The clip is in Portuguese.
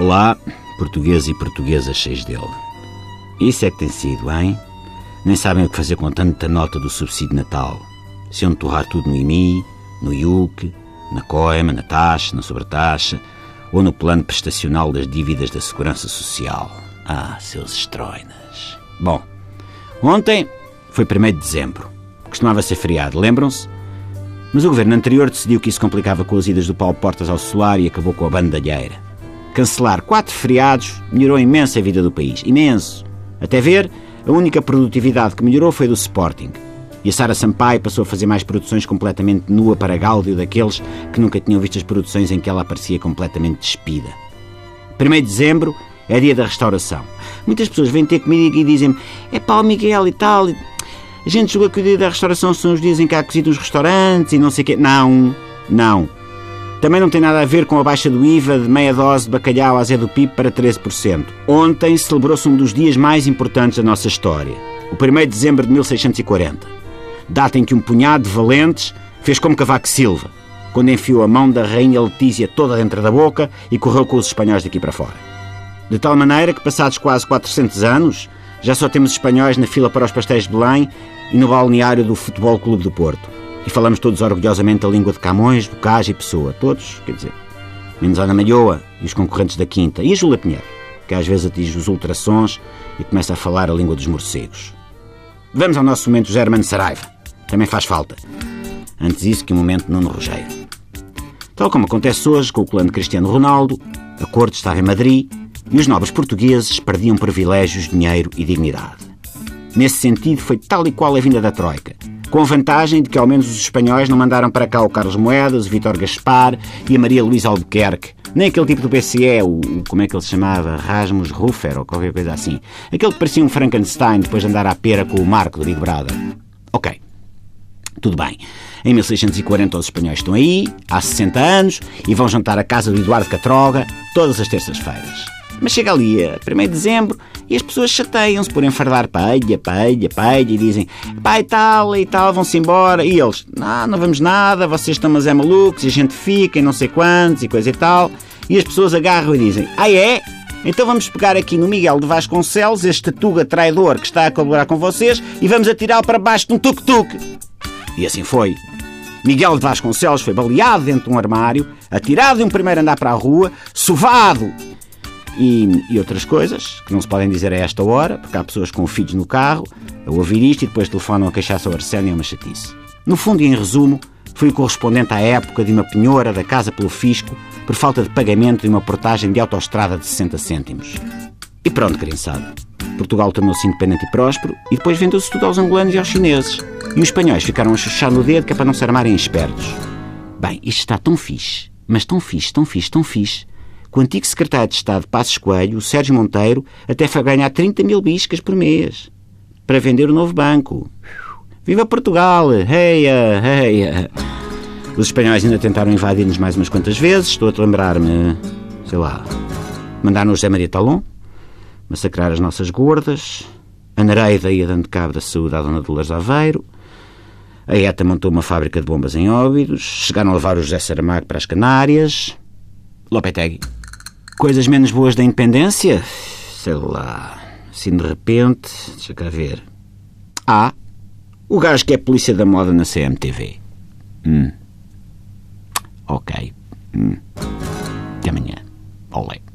Olá, portugueses e portuguesas cheios dele. Isso é que tem sido, hein? Nem sabem o que fazer com tanta nota do subsídio Natal. Se iam torrar tudo no IMI, no IUC, na coima, na taxa, na sobretaxa ou no plano prestacional das dívidas da Segurança Social. Ah, seus estroinas. Bom, ontem foi 1 de dezembro. Costumava ser feriado, lembram-se? Mas o governo anterior decidiu que isso complicava com as idas do Paulo Portas ao solar e acabou com a bandalheira. Cancelar quatro feriados melhorou imenso a vida do país. Imenso. Até ver, a única produtividade que melhorou foi do Sporting. E a Sara Sampaio passou a fazer mais produções completamente nua para gáudio daqueles que nunca tinham visto as produções em que ela aparecia completamente despida. 1 de dezembro é dia da restauração. Muitas pessoas vêm ter comigo e dizem-me é pá, Miguel e tal. A gente julga que o dia da restauração são os dias em que há cozido os restaurantes e não sei o quê. Não, não. Também não tem nada a ver com a baixa do IVA de meia dose de bacalhau à Zé do PIB para 13%. Ontem celebrou-se um dos dias mais importantes da nossa história, o 1 de dezembro de 1640. Data em que um punhado de valentes fez como Cavaco Silva, quando enfiou a mão da rainha Letícia toda dentro da boca e correu com os espanhóis daqui para fora. De tal maneira que, passados quase 400 anos, já só temos espanhóis na fila para os pastéis de Belém e no balneário do Futebol Clube do Porto. E falamos todos orgulhosamente a língua de Camões, Bocage e Pessoa. Todos, quer dizer. Menos Ana Malhoa e os concorrentes da Quinta. E a Júlia Pinheiro, que às vezes atinge os ultrassons e começa a falar a língua dos morcegos. Vamos ao nosso momento Germano Saraiva. Também faz falta. Antes isso que o momento Nuno Rogério. Tal como acontece hoje com o clã de Cristiano Ronaldo, a corte estava em Madrid e os nobres portugueses perdiam privilégios, dinheiro e dignidade. Nesse sentido, foi tal e qual a vinda da Troika, com a vantagem de que ao menos os espanhóis não mandaram para cá o Carlos Moedas, o Vítor Gaspar e a Maria Luísa Albuquerque, nem aquele tipo do PCE, o, como é que ele se chamava, Rasmus Ruffer ou qualquer coisa assim. Aquele que parecia um Frankenstein depois de andar à pera com o Marco do Big Brother. Ok, tudo bem. Em 1640 os espanhóis estão aí, há 60 anos, e vão jantar à casa do Eduardo Catroga todas as terças-feiras. Mas chega ali a 1 de dezembro e as pessoas chateiam-se por enfardar palha, palha, palha e dizem pai tal e tal, vão-se embora. E eles, não, não vamos nada, vocês estão mas é malucos e a gente fica e não sei quantos e coisa e tal. E as pessoas agarram e dizem, ah é? Então vamos pegar aqui no Miguel de Vasconcelos, este tuga traidor que está a colaborar com vocês, e vamos atirá-lo para baixo de um tuk-tuk. E assim foi. Miguel de Vasconcelos foi baleado dentro de um armário, atirado de um primeiro andar para a rua, sovado e, e, outras coisas que não se podem dizer a esta hora, porque há pessoas com filhos no carro a ouvir isto e depois telefonam a queixar-se ao Arsénio é uma chatice. No fundo e em resumo, fui o correspondente à época de uma penhora da casa pelo fisco por falta de pagamento de uma portagem de autoestrada de 60 cêntimos. E pronto, criançada. Portugal tornou-se independente e próspero e depois vendeu-se tudo aos angolanos e aos chineses. E os espanhóis ficaram a chuchar no dedo que é para não se armarem espertos. Bem, isto está tão fixe, mas tão fixe, tão fixe, tão fixe, com o antigo secretário de Estado Passos Coelho, o Sérgio Monteiro, até foi ganhar 30 mil biscas por mês para vender o novo banco. Viva Portugal! Heia, heia! Os espanhóis ainda tentaram invadir-nos mais umas quantas vezes. Estou a lembrar-me, sei lá, mandaram o José Maria Talon massacrar as nossas gordas. A Nereida ia dando cabo da saúde à Dona Dolores Aveiro. A ETA montou uma fábrica de bombas em Óbidos. Chegaram a levar o José Saramago para as Canárias. Lopetegui coisas menos boas da independência? Sei lá. Assim de repente. Deixa cá ver. Ah, o gajo que é polícia da moda na CMTV. Hum. Ok. Hum. Até amanhã. Olé.